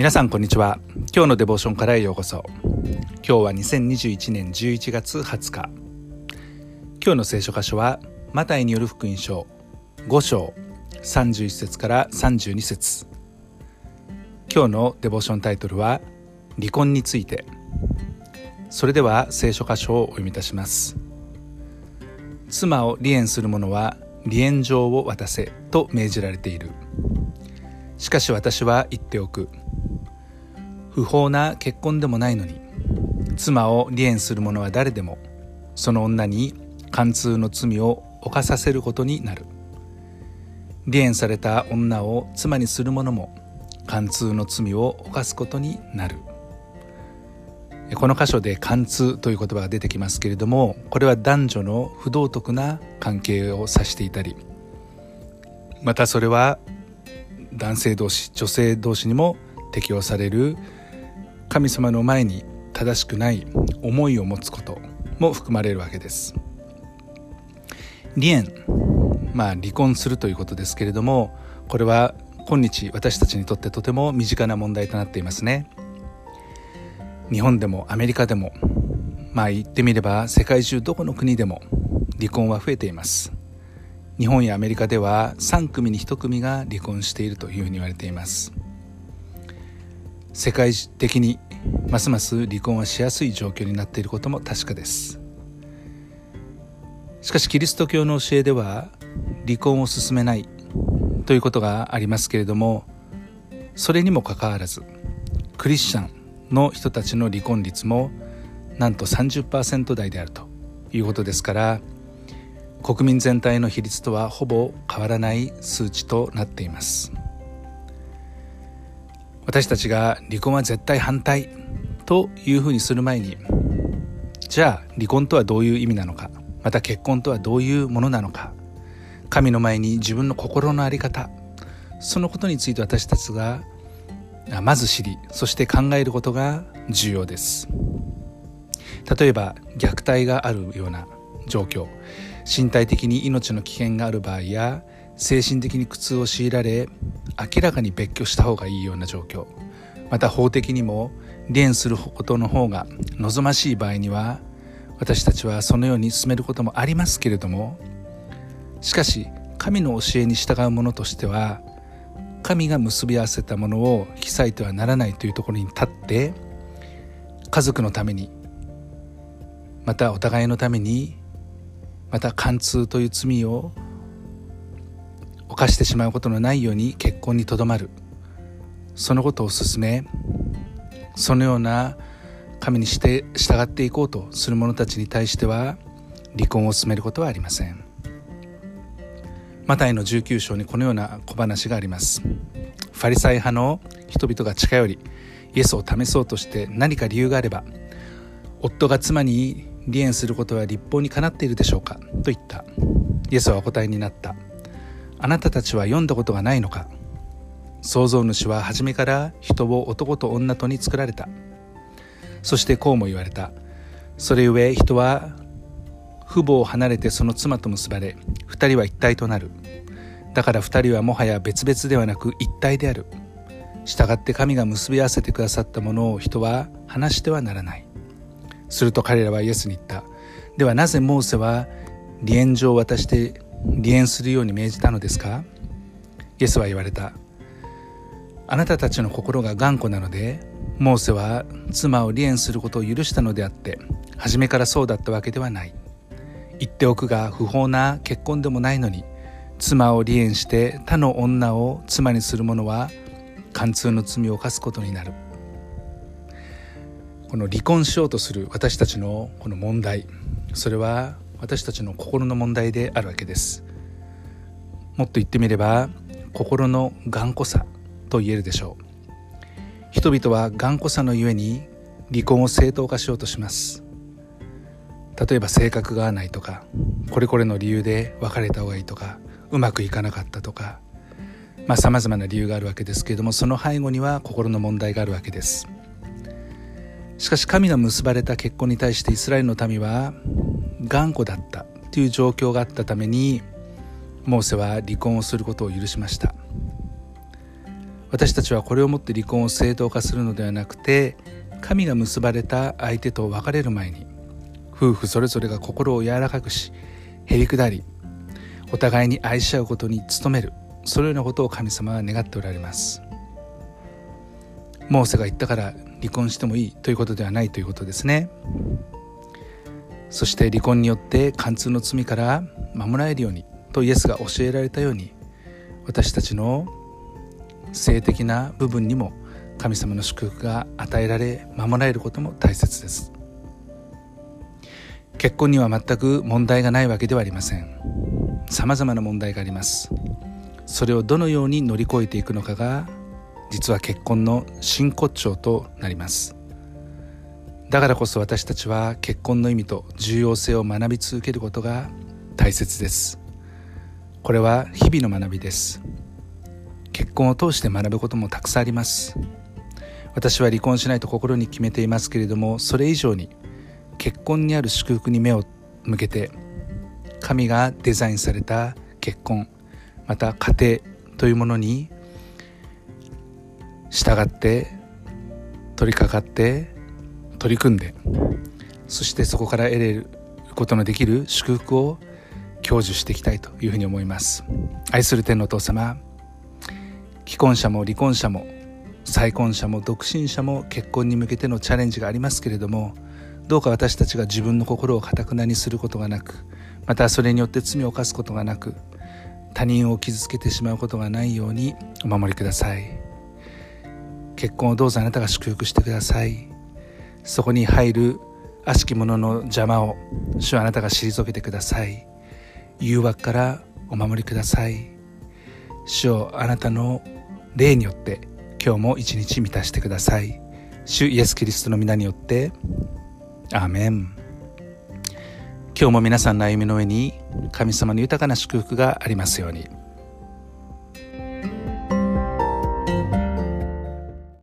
皆さんこんにちは。今日のデボーションからへようこそ。今日は2021年11月20日。今日の聖書箇所はマタイによる福音書5章31節から32節。今日のデボーションタイトルは離婚について。それでは聖書箇所をお読みいたします。妻を離縁する者は離縁状を渡せと命じられている。しかし私は言っておく。不法な結婚でもないのに妻を離縁する者は誰でもその女に貫通の罪を犯させることになる。離縁された女を妻にする者も貫通の罪を犯すことになる。この箇所で貫通という言葉が出てきますけれどもこれは男女の不道徳な関係を指していたりまたそれは男性同士女性同士にも適用される神様の前に正しくない思いを持つことも含まれるわけです。離縁まあ離婚するということですけれどもこれは今日私たちにとってとても身近な問題となっていますね。日本でもアメリカでもまあ言ってみれば世界中どこの国でも離婚は増えています。日本やアメリカでは3組に1組が離婚しているというふうに言われています。世界的にますます離婚はしやすい状況になっていることも確かです。しかしキリスト教の教えでは離婚を進めないということがありますけれどもそれにもかかわらずクリスチャンの人たちの離婚率もなんと30%台であるということですから国民全体の比率とはほぼ変わらない数値となっています。私たちが離婚は絶対反対というふうにする前にじゃあ離婚とはどういう意味なのかまた結婚とはどういうものなのか神の前に自分の心の在り方そのことについて私たちがまず知りそして考えることが重要です。例えば虐待があるような状況身体的に命の危険がある場合や精神的に苦痛を強いられ明らかに別居した方がいいような状況。また法的にも離縁することの方が望ましい場合には私たちはそのように進めることもありますけれどもしかし神の教えに従う者としては神が結び合わせたものを引き裂いてはならないというところに立って家族のためにまたお互いのためにまた貫通という罪を犯してしまうことのないように結婚にとどまる。そのことを進めそのような神にして従っていこうとする者たちに対しては離婚を進めることはありません。マタイの19章にこのような小話があります。ファリサイ派の人々が近寄りイエスを試そうとして何か理由があれば夫が妻に離縁することは立法にかなっているでしょうかと言った。イエスはお答えになった。あなたたちは読んだことがないのか？創造主は初めから人を男と女とに作られた。そしてこうも言われた。それゆえ人は父母を離れてその妻と結ばれ二人は一体となる。だから二人はもはや別々ではなく一体である。従って神が結び合わせてくださったものを人は話してはならない。すると彼らはイエスに言った。ではなぜモーセは離縁状を渡して離縁するように命じたのですか？イエスは言われた。あなたたちの心が頑固なのでモーセは妻を離縁することを許したのであって初めからそうだったわけではない。言っておくが不法な結婚でもないのに妻を離縁して他の女を妻にする者は貫通の罪を犯すことになる。この離婚しようとする私たちのこの問題それは私たちの心の問題であるわけです。もっと言ってみれば心の頑固さと言えるでしょう。人々は頑固さのゆえに離婚を正当化しようとします。例えば性格が合わないとかこれこれの理由で別れた方がいいとかうまくいかなかったとかまあさまざまな理由があるわけですけれどもその背後には心の問題があるわけです。しかし神が結ばれた結婚に対してイスラエルの民は頑固だったという状況があったためにモーセは離婚をすることを許しました。私たちはこれをもって離婚を正当化するのではなくて神が結ばれた相手と別れる前に夫婦それぞれが心を柔らかくしへりくだりお互いに愛し合うことに努めるそのようなことを神様は願っておられます。モーセが言ったから離婚してもいいということではないということですね。そして離婚によって貫通の罪から守られるようにとイエスが教えられたように私たちの性的な部分にも神様の祝福が与えられ守られることも大切です。結婚には全く問題がないわけではありません。様々な問題があります。それをどのように乗り越えていくのかが実は結婚の真骨頂となります。だからこそ私たちは結婚の意味と重要性を学び続けることが大切です。これは日々の学びです。結婚を通して学ぶこともたくさんあります。私は離婚しないと心に決めていますけれどもそれ以上に結婚にある祝福に目を向けて神がデザインされた結婚また家庭というものに従って取り掛かって取り組んでそしてそこから得れることのできる祝福を享受していきたいというふうに思います。愛する天のお父様既婚者も離婚者も再婚者も独身者も結婚に向けてのチャレンジがありますけれどもどうか私たちが自分の心をかたくなにすることがなくまたそれによって罪を犯すことがなく他人を傷つけてしまうことがないようにお守りください。結婚をどうぞあなたが祝福してください。そこに入る悪しき者の邪魔を主はあなたが退けてください。誘惑からお守りください。主をあなたの霊によって今日も一日満たしてください。主イエス・キリストの皆によってアーメン。今日も皆さんの歩みの上に神様の豊かな祝福がありますように。